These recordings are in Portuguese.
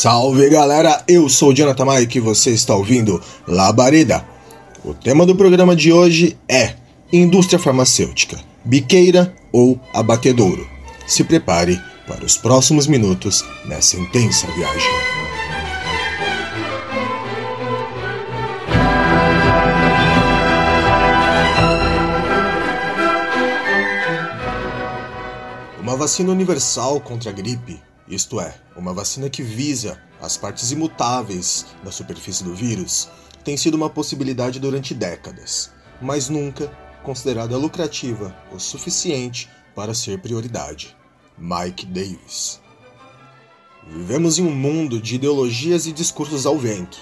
Salve galera, eu sou o Jonathan Mike e você está ouvindo Labareda. O tema do programa de hoje é Indústria Farmacêutica, biqueira ou abatedouro. Se prepare para os próximos minutos nessa intensa viagem. Uma vacina universal contra a gripe isto é, uma vacina que visa as partes imutáveis da superfície do vírus, tem sido uma possibilidade durante décadas, mas nunca considerada lucrativa o suficiente para ser prioridade. Mike Davis. Vivemos em um mundo de ideologias e discursos ao vento,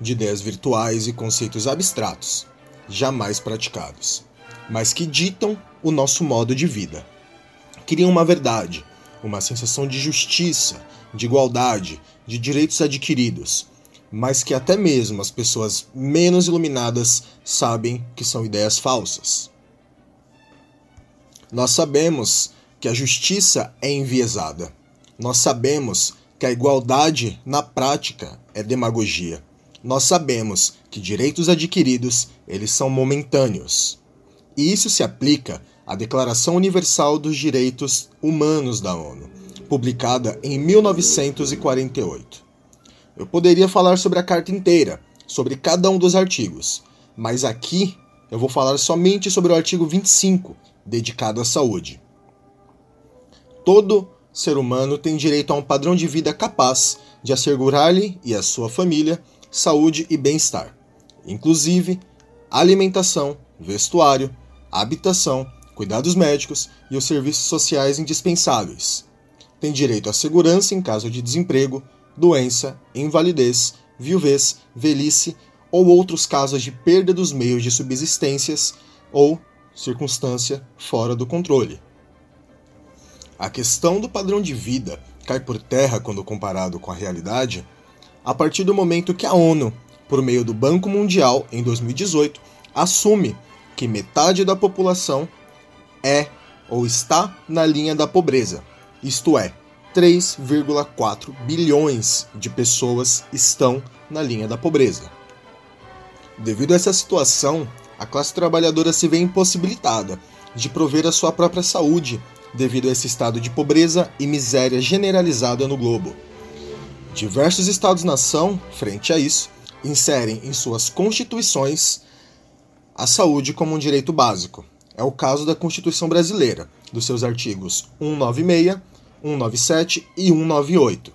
de ideias virtuais e conceitos abstratos, jamais praticados, mas que ditam o nosso modo de vida. Criam uma verdade uma sensação de justiça, de igualdade, de direitos adquiridos, mas que até mesmo as pessoas menos iluminadas sabem que são ideias falsas. Nós sabemos que a justiça é enviesada. Nós sabemos que a igualdade na prática é demagogia. Nós sabemos que direitos adquiridos, eles são momentâneos. E isso se aplica a Declaração Universal dos Direitos Humanos da ONU, publicada em 1948. Eu poderia falar sobre a carta inteira, sobre cada um dos artigos, mas aqui eu vou falar somente sobre o artigo 25, dedicado à saúde. Todo ser humano tem direito a um padrão de vida capaz de assegurar-lhe e à sua família saúde e bem-estar, inclusive alimentação, vestuário, habitação, cuidados médicos e os serviços sociais indispensáveis. Tem direito à segurança em caso de desemprego, doença, invalidez, viuvez, velhice ou outros casos de perda dos meios de subsistências ou circunstância fora do controle. A questão do padrão de vida cai por terra quando comparado com a realidade a partir do momento que a ONU, por meio do Banco Mundial, em 2018, assume que metade da população é ou está na linha da pobreza, isto é, 3,4 bilhões de pessoas estão na linha da pobreza. Devido a essa situação, a classe trabalhadora se vê impossibilitada de prover a sua própria saúde devido a esse estado de pobreza e miséria generalizada no globo. Diversos estados-nação, frente a isso, inserem em suas constituições a saúde como um direito básico, é o caso da Constituição Brasileira, dos seus artigos 196, 197 e 198.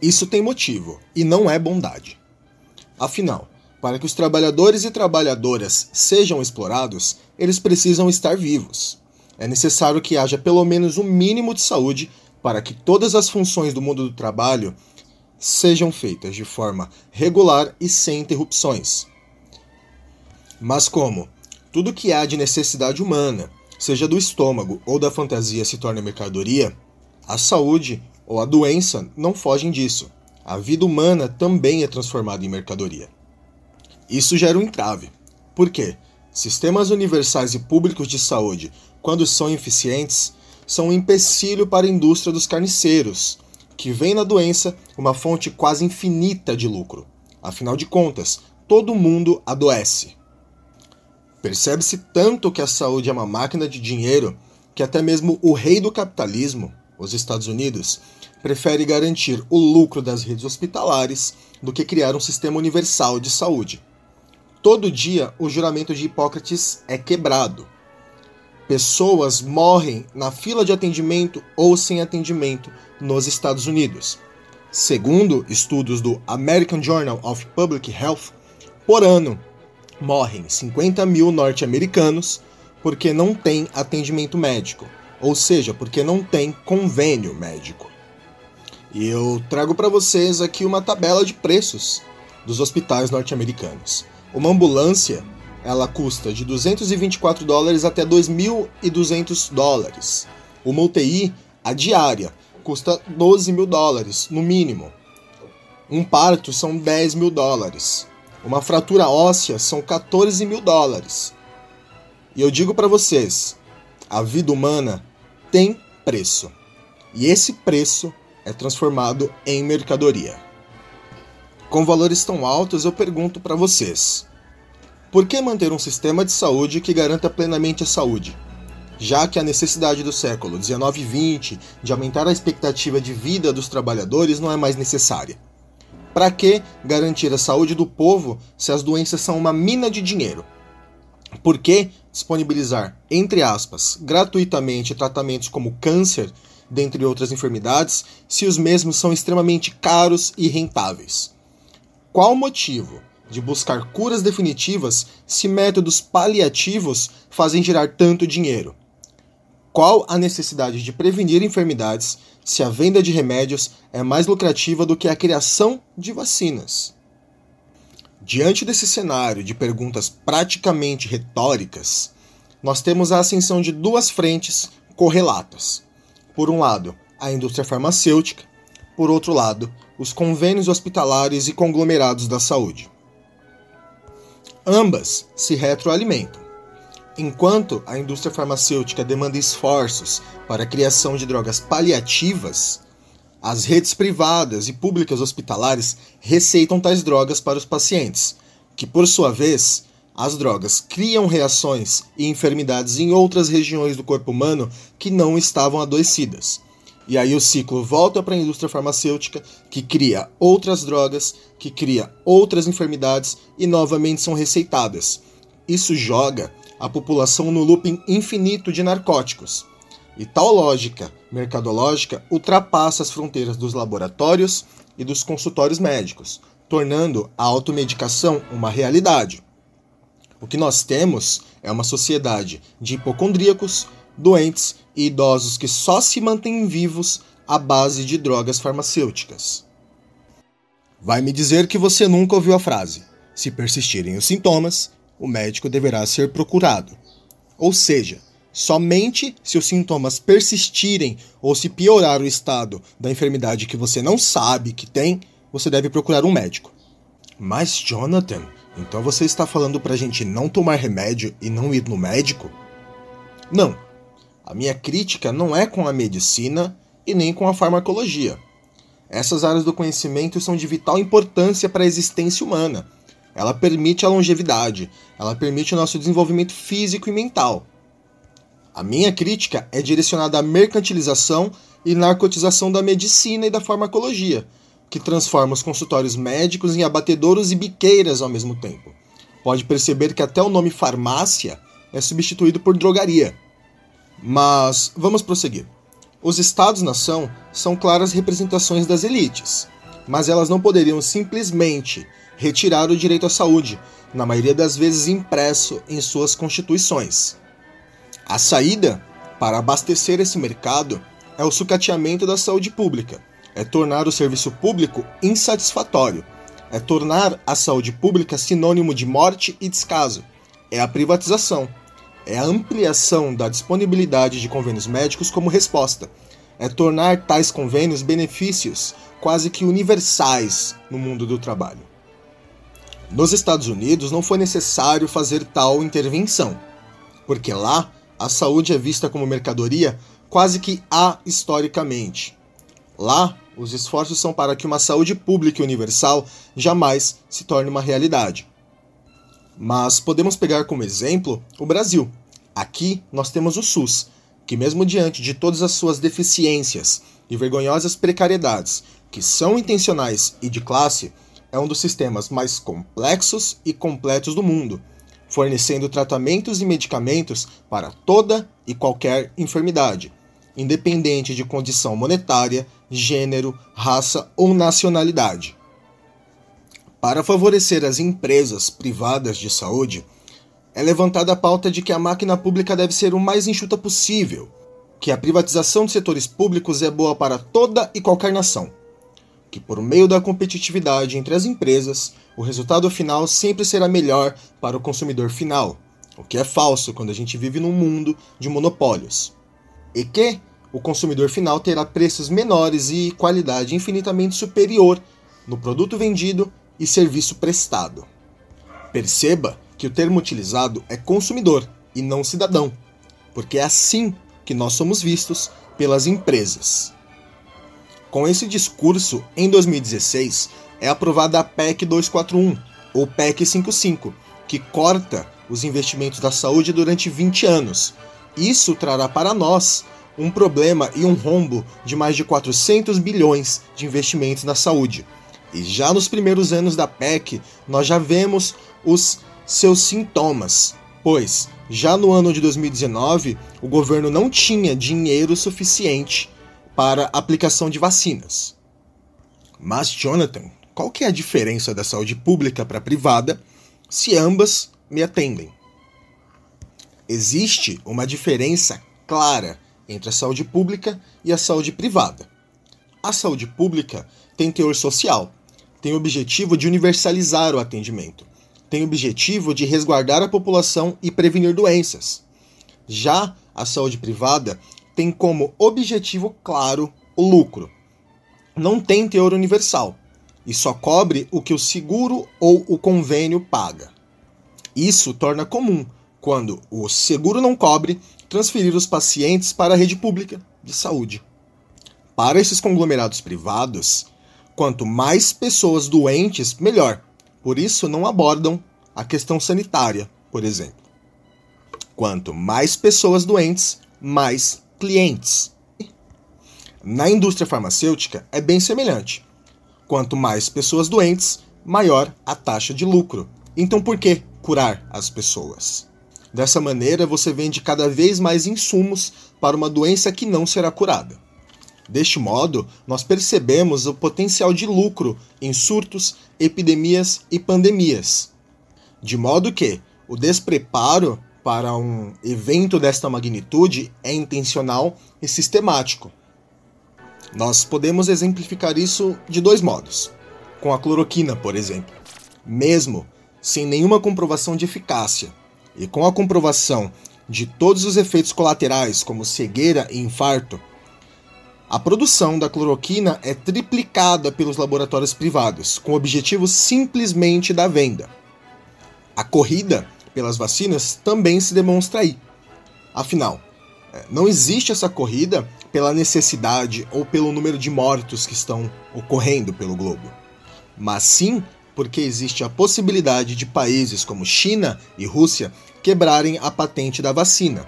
Isso tem motivo, e não é bondade. Afinal, para que os trabalhadores e trabalhadoras sejam explorados, eles precisam estar vivos. É necessário que haja pelo menos um mínimo de saúde para que todas as funções do mundo do trabalho sejam feitas de forma regular e sem interrupções. Mas como tudo que há de necessidade humana, seja do estômago ou da fantasia, se torna mercadoria, a saúde ou a doença não fogem disso. A vida humana também é transformada em mercadoria. Isso gera um entrave. Por quê? Sistemas universais e públicos de saúde, quando são eficientes, são um empecilho para a indústria dos carniceiros, que vê na doença uma fonte quase infinita de lucro. Afinal de contas, todo mundo adoece. Percebe-se tanto que a saúde é uma máquina de dinheiro que até mesmo o rei do capitalismo, os Estados Unidos, prefere garantir o lucro das redes hospitalares do que criar um sistema universal de saúde. Todo dia o juramento de Hipócrates é quebrado. Pessoas morrem na fila de atendimento ou sem atendimento nos Estados Unidos. Segundo estudos do American Journal of Public Health, por ano, morrem 50 mil norte-americanos porque não tem atendimento médico, ou seja, porque não tem convênio médico. E eu trago para vocês aqui uma tabela de preços dos hospitais norte-americanos. Uma ambulância ela custa de 224 dólares até 2.200 dólares. Uma UTI, a diária, custa 12 mil dólares, no mínimo. Um parto são 10 mil dólares. Uma fratura óssea são 14 mil dólares. E eu digo para vocês: a vida humana tem preço. E esse preço é transformado em mercadoria. Com valores tão altos, eu pergunto para vocês: por que manter um sistema de saúde que garanta plenamente a saúde? Já que a necessidade do século 19 e 20 de aumentar a expectativa de vida dos trabalhadores não é mais necessária. Para que garantir a saúde do povo se as doenças são uma mina de dinheiro? Por que disponibilizar, entre aspas, gratuitamente tratamentos como câncer, dentre outras enfermidades, se os mesmos são extremamente caros e rentáveis? Qual o motivo de buscar curas definitivas se métodos paliativos fazem gerar tanto dinheiro? Qual a necessidade de prevenir enfermidades se a venda de remédios é mais lucrativa do que a criação de vacinas? Diante desse cenário de perguntas praticamente retóricas, nós temos a ascensão de duas frentes correlatas. Por um lado, a indústria farmacêutica, por outro lado, os convênios hospitalares e conglomerados da saúde. Ambas se retroalimentam. Enquanto a indústria farmacêutica demanda esforços para a criação de drogas paliativas, as redes privadas e públicas hospitalares receitam tais drogas para os pacientes, que, por sua vez, as drogas criam reações e enfermidades em outras regiões do corpo humano que não estavam adoecidas. E aí o ciclo volta para a indústria farmacêutica, que cria outras drogas, que cria outras enfermidades e novamente são receitadas. Isso joga a população no looping infinito de narcóticos, e tal lógica mercadológica ultrapassa as fronteiras dos laboratórios e dos consultórios médicos, tornando a automedicação uma realidade. O que nós temos é uma sociedade de hipocondríacos, doentes e idosos que só se mantêm vivos à base de drogas farmacêuticas. Vai me dizer que você nunca ouviu a frase: se persistirem os sintomas, o médico deverá ser procurado. Ou seja, Somente se os sintomas persistirem ou se piorar o estado da enfermidade que você não sabe que tem, você deve procurar um médico. Mas, Jonathan, então você está falando pra gente não tomar remédio e não ir no médico? Não. A minha crítica não é com a medicina e nem com a farmacologia. Essas áreas do conhecimento são de vital importância para a existência humana. Ela permite a longevidade, ela permite o nosso desenvolvimento físico e mental. A minha crítica é direcionada à mercantilização e narcotização da medicina e da farmacologia, que transforma os consultórios médicos em abatedouros e biqueiras ao mesmo tempo. Pode perceber que até o nome farmácia é substituído por drogaria. Mas vamos prosseguir. Os Estados-nação são claras representações das elites, mas elas não poderiam simplesmente retirar o direito à saúde, na maioria das vezes impresso em suas constituições. A saída para abastecer esse mercado é o sucateamento da saúde pública, é tornar o serviço público insatisfatório, é tornar a saúde pública sinônimo de morte e descaso, é a privatização, é a ampliação da disponibilidade de convênios médicos como resposta, é tornar tais convênios benefícios quase que universais no mundo do trabalho. Nos Estados Unidos não foi necessário fazer tal intervenção, porque lá a saúde é vista como mercadoria quase que ahistoricamente. Lá, os esforços são para que uma saúde pública e universal jamais se torne uma realidade. Mas podemos pegar como exemplo o Brasil. Aqui nós temos o SUS, que, mesmo diante de todas as suas deficiências e vergonhosas precariedades, que são intencionais e de classe, é um dos sistemas mais complexos e completos do mundo fornecendo tratamentos e medicamentos para toda e qualquer enfermidade, independente de condição monetária, gênero, raça ou nacionalidade. Para favorecer as empresas privadas de saúde, é levantada a pauta de que a máquina pública deve ser o mais enxuta possível, que a privatização de setores públicos é boa para toda e qualquer nação que por meio da competitividade entre as empresas, o resultado final sempre será melhor para o consumidor final, o que é falso quando a gente vive num mundo de monopólios. E que o consumidor final terá preços menores e qualidade infinitamente superior no produto vendido e serviço prestado. Perceba que o termo utilizado é consumidor e não cidadão, porque é assim que nós somos vistos pelas empresas. Com esse discurso, em 2016, é aprovada a PEC 241, ou PEC 55, que corta os investimentos da saúde durante 20 anos. Isso trará para nós um problema e um rombo de mais de 400 bilhões de investimentos na saúde. E já nos primeiros anos da PEC, nós já vemos os seus sintomas, pois já no ano de 2019, o governo não tinha dinheiro suficiente para aplicação de vacinas. Mas, Jonathan, qual que é a diferença da saúde pública para a privada se ambas me atendem? Existe uma diferença clara entre a saúde pública e a saúde privada. A saúde pública tem teor social, tem o objetivo de universalizar o atendimento, tem o objetivo de resguardar a população e prevenir doenças. Já a saúde privada tem como objetivo claro o lucro. Não tem teor universal e só cobre o que o seguro ou o convênio paga. Isso torna comum, quando o seguro não cobre, transferir os pacientes para a rede pública de saúde. Para esses conglomerados privados, quanto mais pessoas doentes, melhor. Por isso, não abordam a questão sanitária, por exemplo. Quanto mais pessoas doentes, mais clientes. Na indústria farmacêutica é bem semelhante. Quanto mais pessoas doentes, maior a taxa de lucro. Então por que curar as pessoas? Dessa maneira, você vende cada vez mais insumos para uma doença que não será curada. Deste modo, nós percebemos o potencial de lucro em surtos, epidemias e pandemias. De modo que o despreparo para um evento desta magnitude é intencional e sistemático. Nós podemos exemplificar isso de dois modos. Com a cloroquina, por exemplo. Mesmo sem nenhuma comprovação de eficácia e com a comprovação de todos os efeitos colaterais, como cegueira e infarto, a produção da cloroquina é triplicada pelos laboratórios privados, com o objetivo simplesmente da venda. A corrida pelas vacinas também se demonstra aí. Afinal, é, não existe essa corrida pela necessidade ou pelo número de mortos que estão ocorrendo pelo globo, mas sim porque existe a possibilidade de países como China e Rússia quebrarem a patente da vacina.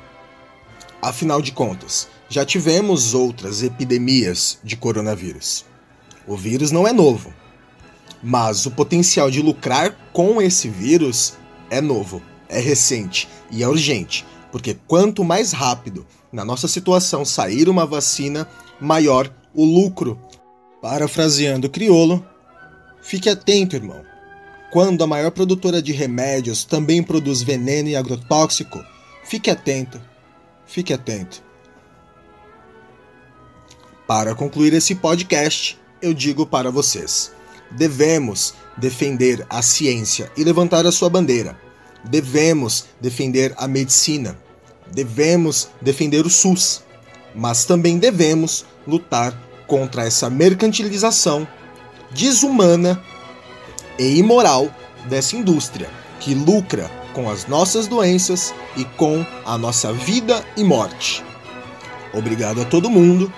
Afinal de contas, já tivemos outras epidemias de coronavírus. O vírus não é novo, mas o potencial de lucrar com esse vírus é novo é recente e é urgente, porque quanto mais rápido na nossa situação sair uma vacina, maior o lucro. Parafraseando o criolo, fique atento, irmão. Quando a maior produtora de remédios também produz veneno e agrotóxico, fique atento. Fique atento. Para concluir esse podcast, eu digo para vocês: devemos defender a ciência e levantar a sua bandeira devemos defender a medicina, devemos defender o SUS, mas também devemos lutar contra essa mercantilização desumana e imoral dessa indústria que lucra com as nossas doenças e com a nossa vida e morte. Obrigado a todo mundo.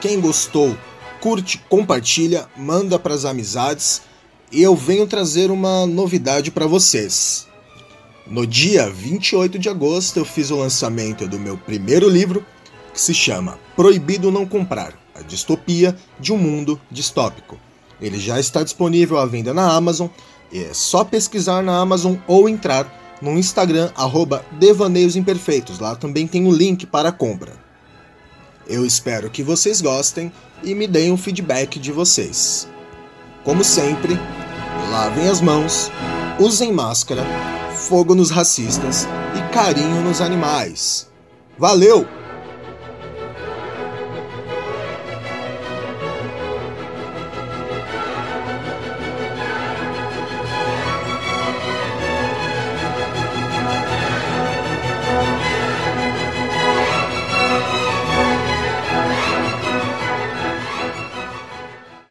Quem gostou, curte, compartilha, manda para as amizades e eu venho trazer uma novidade para vocês. No dia 28 de agosto, eu fiz o lançamento do meu primeiro livro, que se chama Proibido Não Comprar A Distopia de um Mundo Distópico. Ele já está disponível à venda na Amazon, e é só pesquisar na Amazon ou entrar no Instagram, arroba Devaneios Imperfeitos. Lá também tem o um link para a compra. Eu espero que vocês gostem e me deem um feedback de vocês. Como sempre, lavem as mãos, usem máscara fogo nos racistas e carinho nos animais. Valeu!